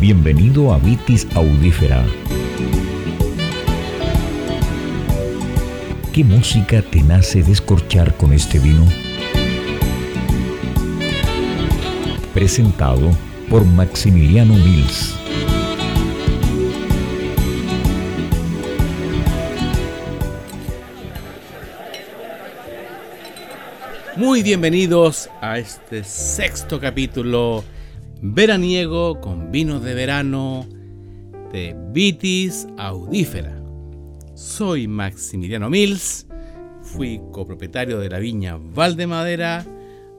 Bienvenido a Vitis Audífera. ¿Qué música te nace descorchar con este vino? Presentado por Maximiliano Mills. Muy bienvenidos a este sexto capítulo veraniego con vinos de verano de Vitis Audífera. Soy Maximiliano Mills, fui copropietario de la viña Valdemadera,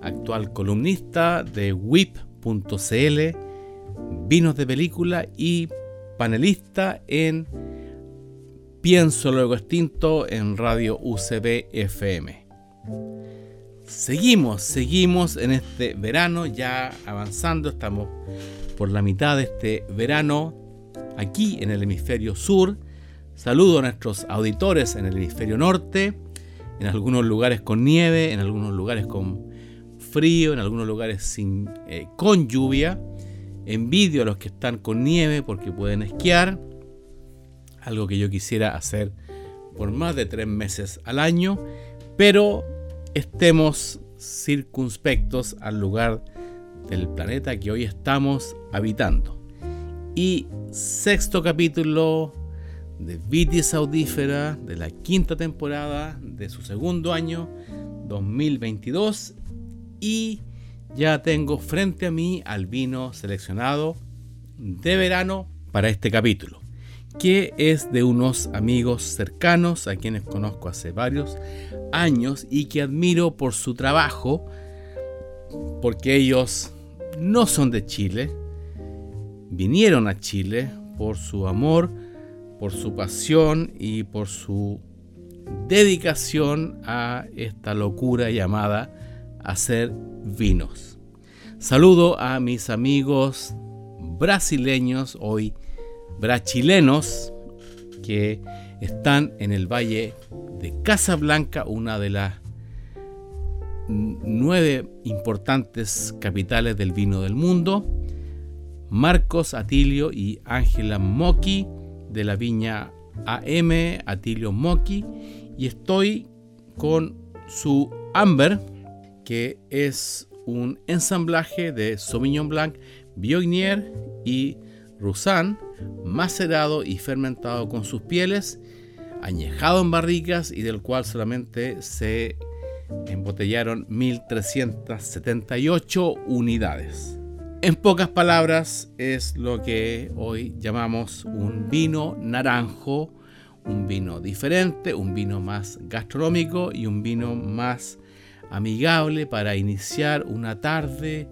actual columnista de WIP.cl, vinos de película y panelista en Pienso Luego Extinto en Radio UCB FM. Seguimos, seguimos en este verano, ya avanzando, estamos por la mitad de este verano aquí en el hemisferio sur. Saludo a nuestros auditores en el hemisferio norte, en algunos lugares con nieve, en algunos lugares con frío, en algunos lugares sin, eh, con lluvia. Envidio a los que están con nieve porque pueden esquiar, algo que yo quisiera hacer por más de tres meses al año, pero estemos circunspectos al lugar del planeta que hoy estamos habitando. Y sexto capítulo de Vitis Audífera de la quinta temporada de su segundo año 2022 y ya tengo frente a mí al vino seleccionado de verano para este capítulo que es de unos amigos cercanos a quienes conozco hace varios años y que admiro por su trabajo, porque ellos no son de Chile, vinieron a Chile por su amor, por su pasión y por su dedicación a esta locura llamada hacer vinos. Saludo a mis amigos brasileños hoy brachilenos que están en el valle de Casablanca, una de las nueve importantes capitales del vino del mundo. Marcos Atilio y Ángela Moki de la viña AM Atilio Moki y estoy con su Amber que es un ensamblaje de Sauvignon Blanc, Viognier y Roussan macerado y fermentado con sus pieles, añejado en barricas y del cual solamente se embotellaron 1378 unidades. En pocas palabras es lo que hoy llamamos un vino naranjo, un vino diferente, un vino más gastronómico y un vino más amigable para iniciar una tarde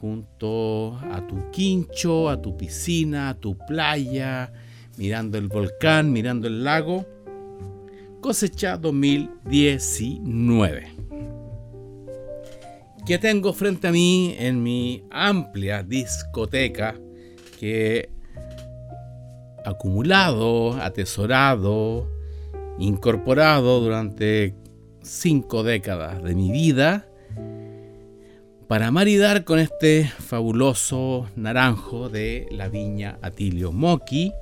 junto a tu quincho, a tu piscina, a tu playa, mirando el volcán, mirando el lago. Cosecha 2019. Que tengo frente a mí en mi amplia discoteca que acumulado, atesorado, incorporado durante cinco décadas de mi vida para maridar con este fabuloso naranjo de la viña Atilio Moki.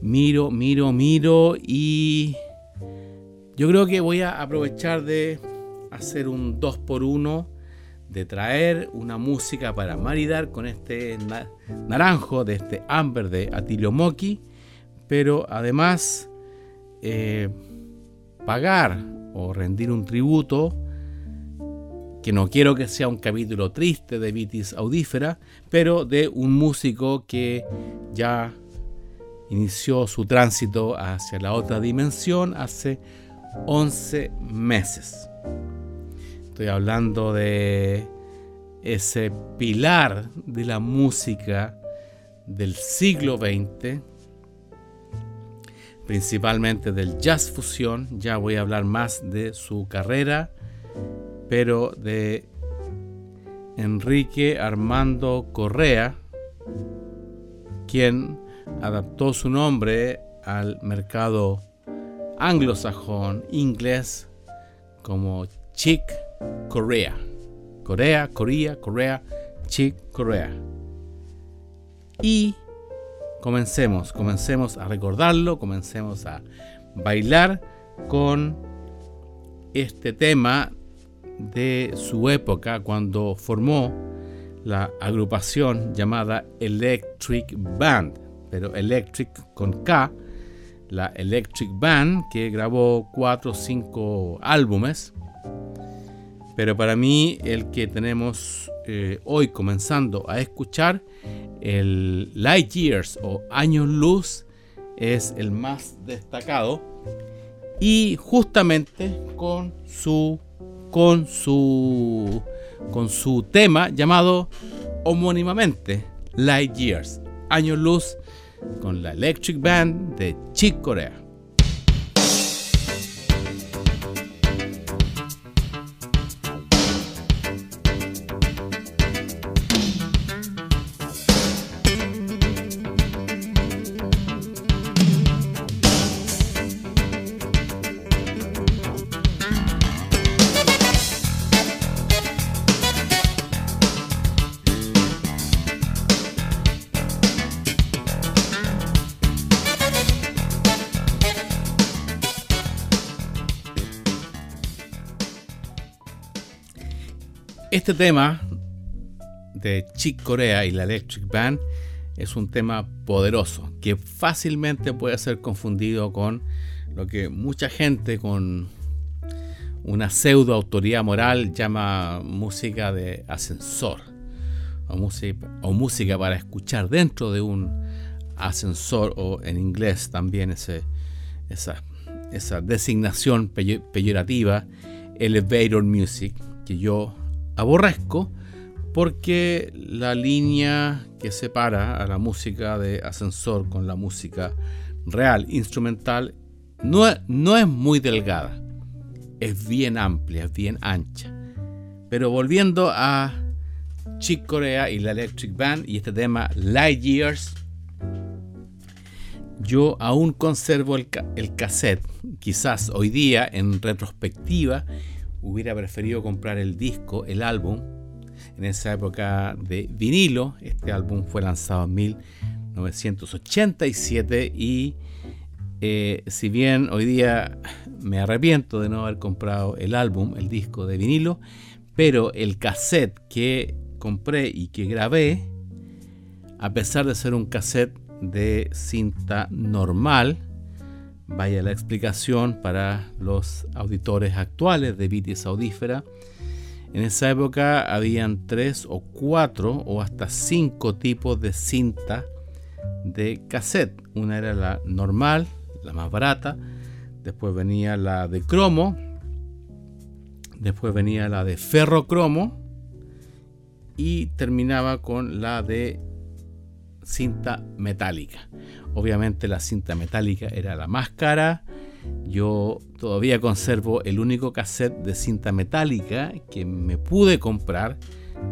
Miro, miro, miro y yo creo que voy a aprovechar de hacer un 2 por 1 de traer una música para maridar con este naranjo de este amber de Atilio Moki, pero además eh, pagar o rendir un tributo que no quiero que sea un capítulo triste de Vitis Audífera, pero de un músico que ya inició su tránsito hacia la otra dimensión hace 11 meses. Estoy hablando de ese pilar de la música del siglo XX, principalmente del jazz fusión. Ya voy a hablar más de su carrera pero de Enrique Armando Correa, quien adaptó su nombre al mercado anglosajón inglés como Chick Corea. Corea, Corea, Corea, Chick Corea. y comencemos, comencemos a recordarlo, comencemos a bailar con este tema de su época cuando formó la agrupación llamada Electric Band, pero Electric con K, la Electric Band que grabó cuatro o cinco álbumes, pero para mí el que tenemos eh, hoy comenzando a escuchar, el Light Years o Años Luz, es el más destacado y justamente con su con su con su tema llamado homónimamente Light Years, Años Luz con la Electric Band de Chick Corea. Este tema de Chick Corea y la Electric Band es un tema poderoso que fácilmente puede ser confundido con lo que mucha gente con una pseudo autoridad moral llama música de ascensor o música, o música para escuchar dentro de un ascensor o en inglés también esa, esa designación peyorativa elevator music que yo aborrezco porque la línea que separa a la música de ascensor con la música real, instrumental, no, no es muy delgada, es bien amplia, es bien ancha. Pero volviendo a Chick Corea y la Electric Band y este tema Light Years, yo aún conservo el, el cassette, quizás hoy día en retrospectiva hubiera preferido comprar el disco, el álbum, en esa época de vinilo. Este álbum fue lanzado en 1987 y eh, si bien hoy día me arrepiento de no haber comprado el álbum, el disco de vinilo, pero el cassette que compré y que grabé, a pesar de ser un cassette de cinta normal, Vaya la explicación para los auditores actuales de Vitis Audífera. En esa época habían tres o cuatro o hasta cinco tipos de cinta de cassette. Una era la normal, la más barata. Después venía la de cromo. Después venía la de ferrocromo. Y terminaba con la de cinta metálica. Obviamente la cinta metálica era la más cara. Yo todavía conservo el único cassette de cinta metálica que me pude comprar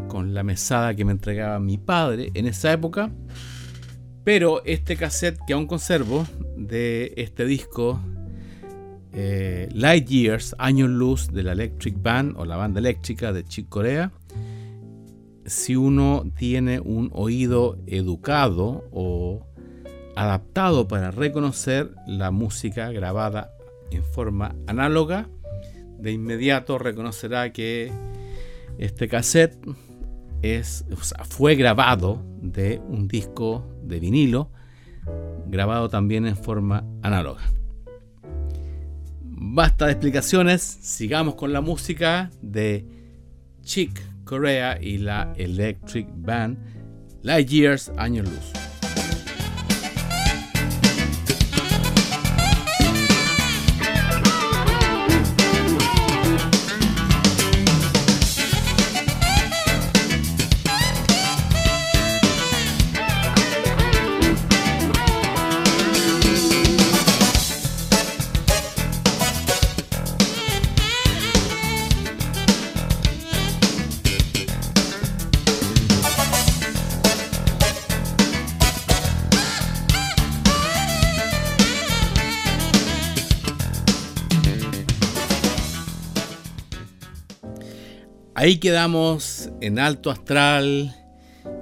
con la mesada que me entregaba mi padre en esa época. Pero este cassette que aún conservo de este disco eh, Light Years, Años Luz de la Electric Band o la banda eléctrica de Chick Corea, si uno tiene un oído educado o adaptado para reconocer la música grabada en forma análoga, de inmediato reconocerá que este cassette fue grabado de un disco de vinilo, grabado también en forma análoga. Basta de explicaciones, sigamos con la música de Chick Corea y la Electric Band, Light Years, Años Luz. Ahí quedamos en alto astral,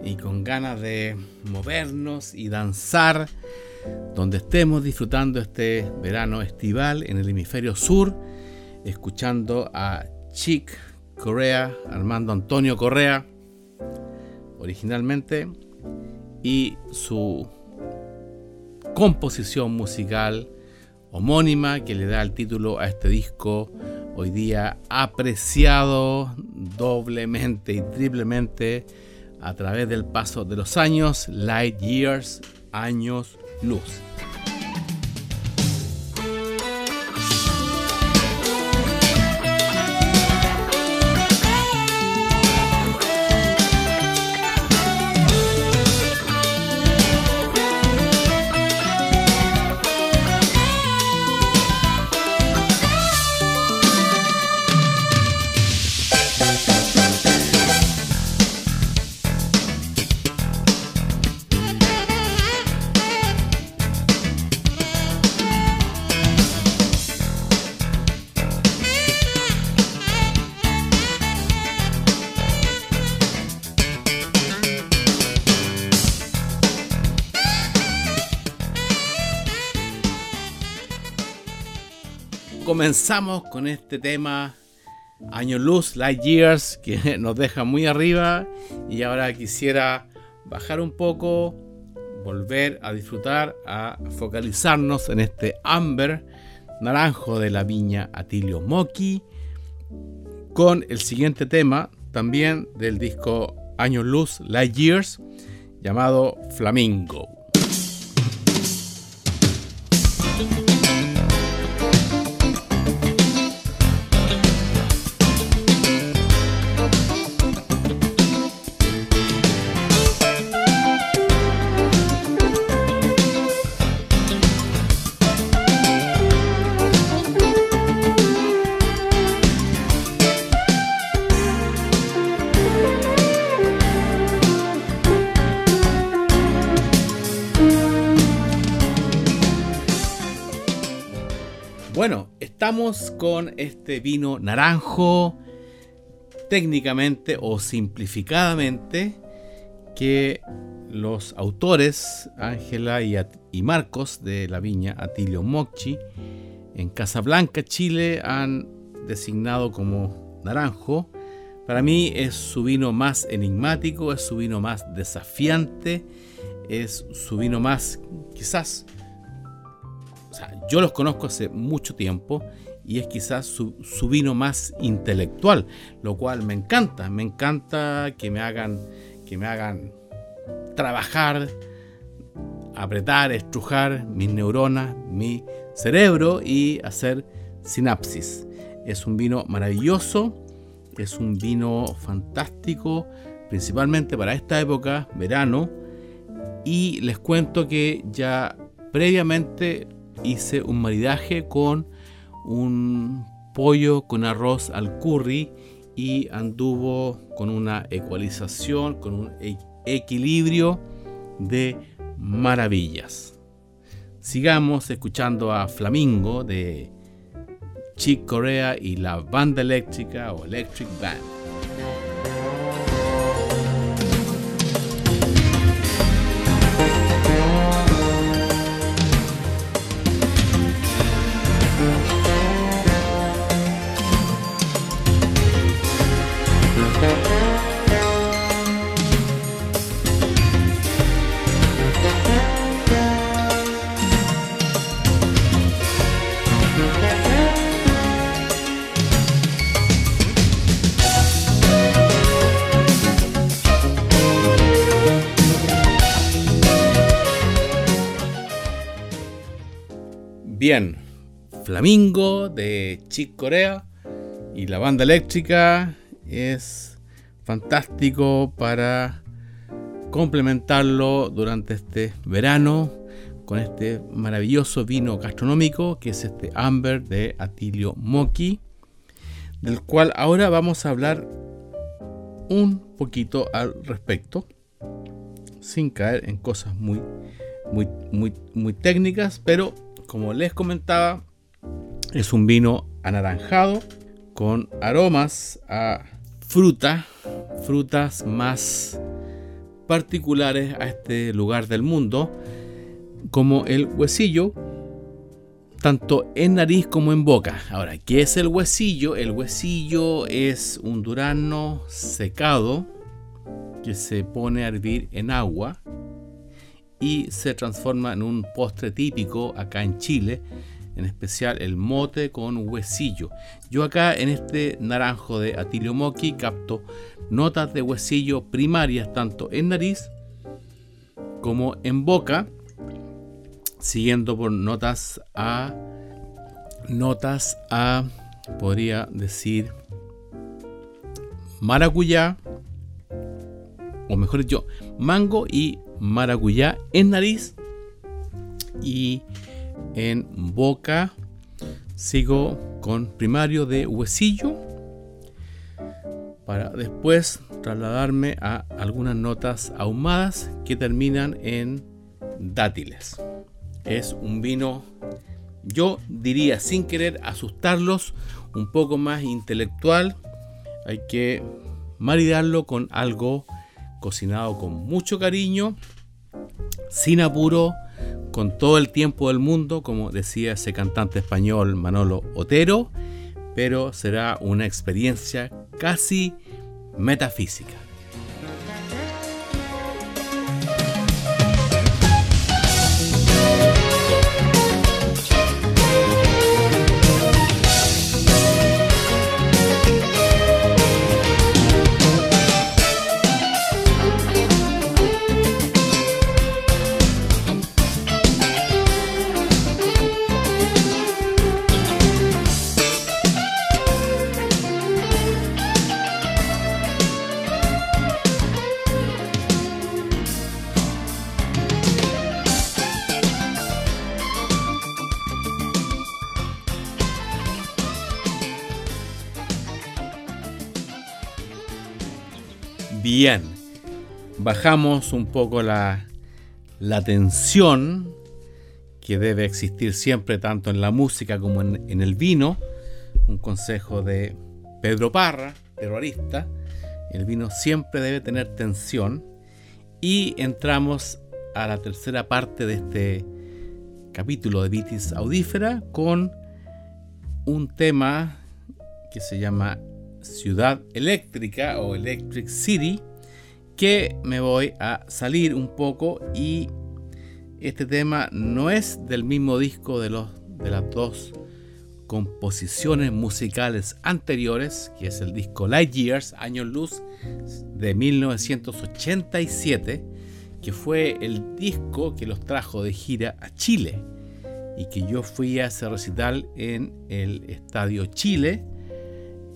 y con ganas de movernos y danzar donde estemos disfrutando este verano estival en el hemisferio sur, escuchando a Chick Corea, Armando Antonio Correa, originalmente, y su composición musical homónima que le da el título a este disco hoy día apreciado doblemente y triplemente a través del paso de los años, Light Years, años luz. Comenzamos con este tema Año Luz, Light Years, que nos deja muy arriba. Y ahora quisiera bajar un poco, volver a disfrutar, a focalizarnos en este Amber naranjo de la viña Atilio Moki, con el siguiente tema, también del disco Año Luz, Light Years, llamado Flamingo. Con este vino naranjo, técnicamente o simplificadamente, que los autores, Ángela y, Marcos de la viña Atilio Mochi, en Casablanca, Chile, han designado como naranjo. Para mí es su vino más enigmático, es su vino más desafiante, es su vino más quizás yo los conozco hace mucho tiempo y es quizás su, vino más intelectual, lo cual me encanta, me encanta que me hagan, que me hagan trabajar, apretar, estrujar mis neuronas, mi cerebro y hacer sinapsis. Es un vino maravilloso, es un vino fantástico, principalmente para esta época, verano, y les cuento que ya previamente hice un maridaje con un pollo con arroz al curry y anduvo con una ecualización, con un e-, equilibrio de maravillas. Sigamos escuchando a Flamingo de Chick Corea y la banda eléctrica o Electric Band. Bien, Flamingo de Chick Corea y la banda eléctrica es fantástico para complementarlo durante este verano con este maravilloso vino gastronómico que es este Amber de Atilio Moki, del cual ahora vamos a hablar un poquito al respecto, sin caer en cosas muy, muy, muy, muy técnicas, pero como les comentaba, es un vino anaranjado con aromas a fruta, frutas más particulares a este lugar del mundo, como el huesillo, tanto en nariz como en boca. Ahora, ¿qué es el huesillo? El huesillo es un durazno secado que se pone a hervir en agua y se transforma en un postre típico acá en Chile, en especial el mote con huesillo. Yo acá en este naranjo de Atilio Moki capto notas de huesillo primarias tanto en nariz como en boca siguiendo por notas a notas a podría decir maracuyá o mejor dicho mango y maracuyá en nariz y en boca sigo con primario de huesillo para después trasladarme a algunas notas ahumadas que terminan en dátiles es un vino, yo diría sin querer asustarlos, un poco más intelectual. Hay que maridarlo con algo cocinado con mucho cariño, sin apuro, con todo el tiempo del mundo, como decía ese cantante español Manolo Otero, pero será una experiencia casi metafísica. Bien, bajamos un poco la, tensión que debe existir siempre tanto en la música como en, el vino. Un consejo de Pedro Parra, terrorista. El vino siempre debe tener tensión. Y entramos a la tercera parte de este capítulo de Vitis Audífera con un tema que se llama Ciudad Eléctrica o Electric City, que me voy a salir un poco y este tema no es del mismo disco de, los, de las dos composiciones musicales anteriores, que es el disco Light Years, Años Luz, de 1987, que fue el disco que los trajo de gira a Chile y que yo fui a ese recital en el Estadio Chile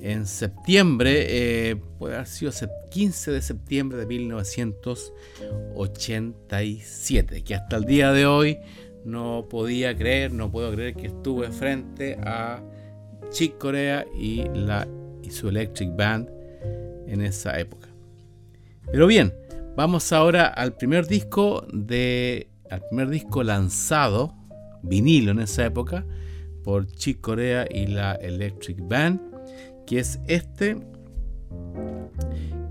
en septiembre, eh, puede haber sido 15 de septiembre de 1987, que hasta el día de hoy no podía creer, no puedo creer que estuve frente a Chick Corea y, la, y su Electric Band en esa época. Pero bien, vamos ahora al primer disco de al primer disco lanzado vinilo en esa época por Chick Corea y la Electric Band que es este,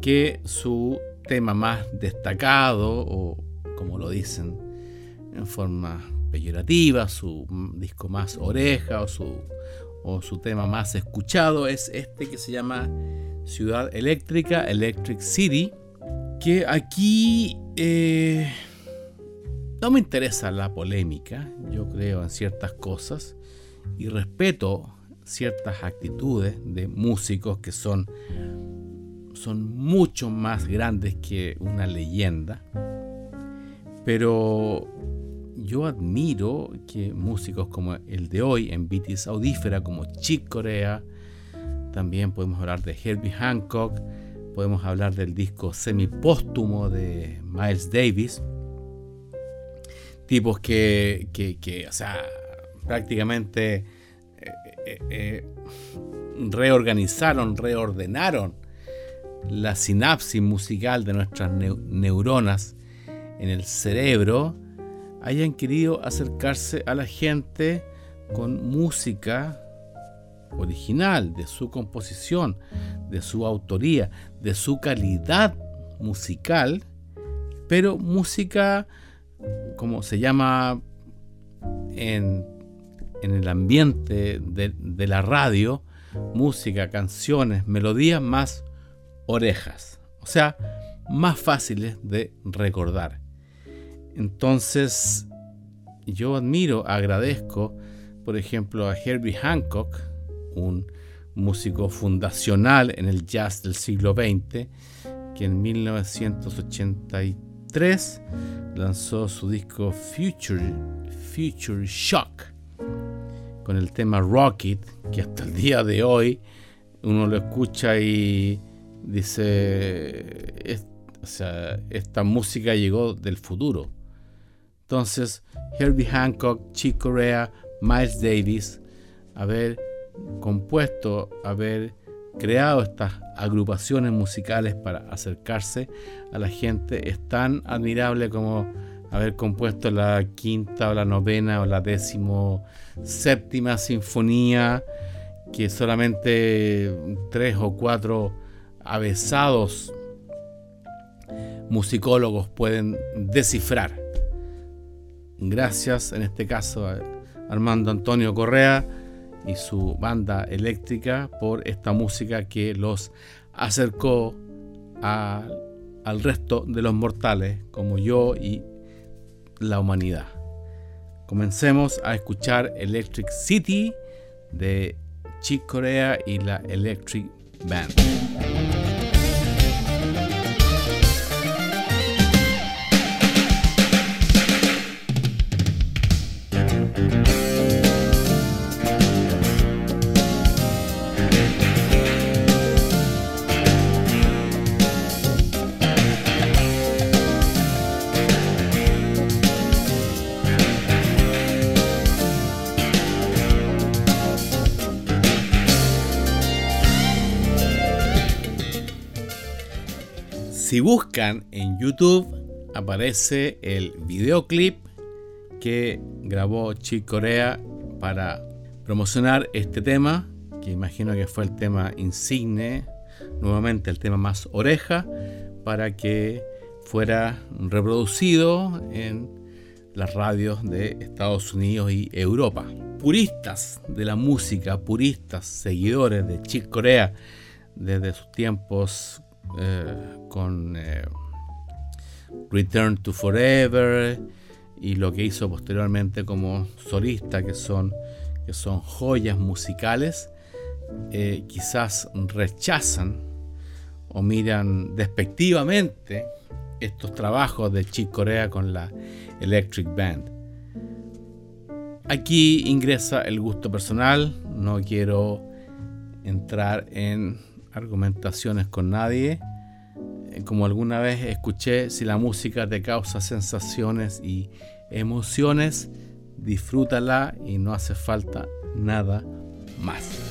que su tema más destacado, o como lo dicen en forma peyorativa, su disco más oreja o su, o su tema más escuchado es este que se llama Ciudad Eléctrica, Electric City, que aquí eh, no me interesa la polémica, yo creo en ciertas cosas y respeto ciertas actitudes de músicos que son, son mucho más grandes que una leyenda. Pero yo admiro que músicos como el de hoy en Vitis Audífera, como Chick Corea, también podemos hablar de Herbie Hancock, podemos hablar del disco semipóstumo de Miles Davis, tipos que, que, que o sea, prácticamente eh, eh, reorganizaron, reordenaron la sinapsis musical de nuestras neuronas en el cerebro, hayan querido acercarse a la gente con música original, de su composición, de su autoría, de su calidad musical, pero música, como se llama en, el ambiente de, de la radio, música, canciones, melodías más orejas, o sea, más fáciles de recordar. Entonces, yo admiro, agradezco, por ejemplo, a Herbie Hancock, un músico fundacional en el jazz del siglo XX, que en 1983 lanzó su disco Future, Future Shock con el tema Rocket, que hasta el día de hoy uno lo escucha y dice, o sea, esta música llegó del futuro. Entonces, Herbie Hancock, Chick Corea, Miles Davis, haber compuesto, haber creado estas agrupaciones musicales para acercarse a la gente es tan admirable como haber compuesto la quinta o la novena o la décimo séptima sinfonía que solamente tres o cuatro avesados musicólogos pueden descifrar. Gracias en este caso a Armando Antonio Correa y su banda eléctrica por esta música que los acercó al resto de los mortales como yo y la humanidad. Comencemos a escuchar Electric City de Chick Corea y la Electric Band. Si buscan en YouTube, aparece el videoclip que grabó Chick Corea para promocionar este tema, que imagino que fue el tema insigne, nuevamente el tema más oreja, para que fuera reproducido en las radios de Estados Unidos y Europa. Puristas de la música, puristas, seguidores de Chick Corea desde sus tiempos eh, con eh, Return to Forever y lo que hizo posteriormente como solista, que son, que son joyas musicales, eh, quizás rechazan o miran despectivamente estos trabajos de Chick Corea con la Electric Band. Aquí ingresa el gusto personal, no quiero entrar en argumentaciones con nadie. Eh, como alguna vez escuché, si la música te causa sensaciones y emociones, disfrútala y no hace falta nada más.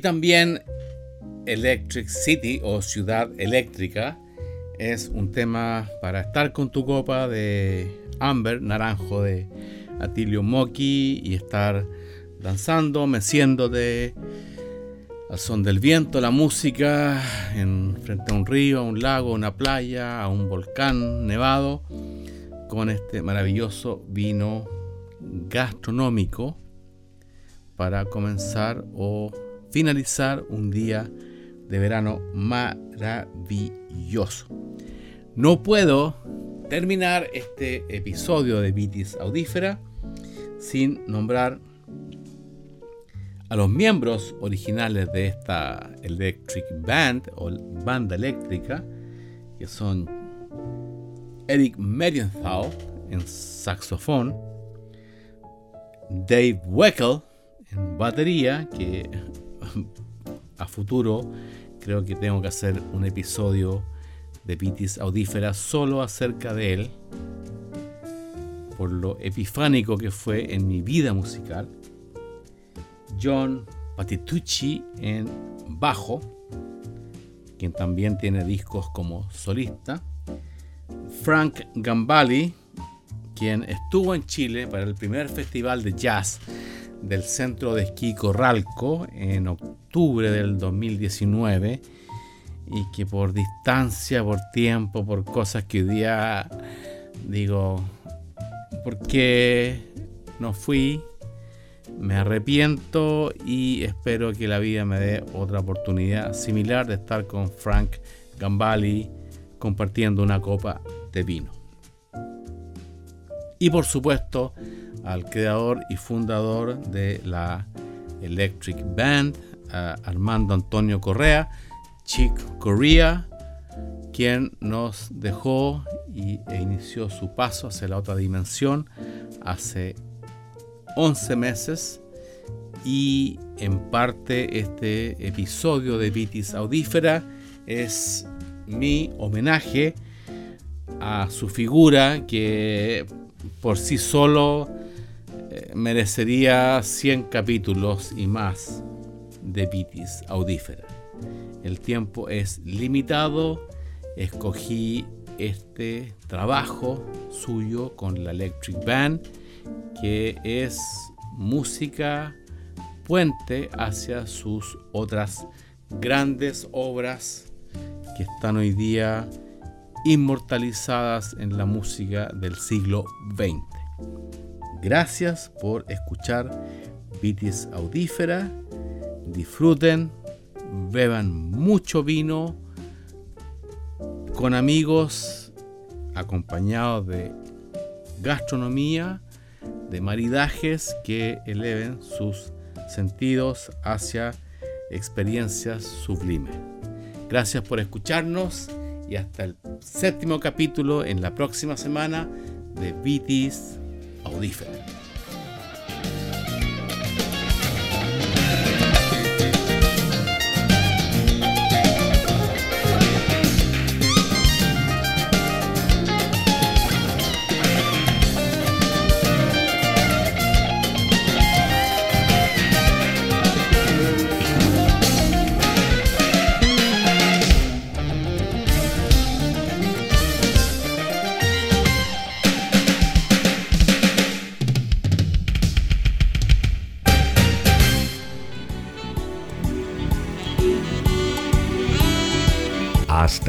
También Electric City o Ciudad Eléctrica es un tema para estar con tu copa de Amber, naranjo de Atilio Moki y estar danzando, meciéndote al son del viento, la música, en, frente a un río, a un lago, a una playa, a un volcán nevado, con este maravilloso vino gastronómico para comenzar o finalizar un día de verano maravilloso. No puedo terminar este episodio de Vitis Audífera sin nombrar a los miembros originales de esta Electric Band o banda eléctrica, que son Eric Medienthal en saxofón, Dave Weckel en batería, que a futuro creo que tengo que hacer un episodio de Vitis Audífera solo acerca de él, por lo epifánico que fue en mi vida musical. John Patitucci en bajo, quien también tiene discos como solista. Frank Gambali, quien estuvo en Chile para el primer festival de jazz del Centro de Esquí Corralco en octubre del 2019 y que por distancia, por tiempo, por cosas que hoy día digo, ¿por qué no fui? Me arrepiento y espero que la vida me dé otra oportunidad similar de estar con Frank Gambali compartiendo una copa de vino. Y por supuesto al creador y fundador de la Electric Band, Armando Antonio Correa, Chick Corea, quien nos dejó y, e inició su paso hacia la otra dimensión hace 11 meses. Y en parte este episodio de Vitis Audífera es mi homenaje a su figura que por sí solo eh, merecería 100 capítulos y más de Vitis Audífera. El tiempo es limitado. Escogí este trabajo suyo con la Electric Band, que es música puente hacia sus otras grandes obras que están hoy día inmortalizadas en la música del siglo XX. Gracias por escuchar Vitis Audífera. Disfruten beban mucho vino con amigos, acompañados de gastronomía, de maridajes que eleven sus sentidos hacia experiencias sublimes. Gracias por escucharnos y hasta el séptimo capítulo en la próxima semana de Vitis Audífera.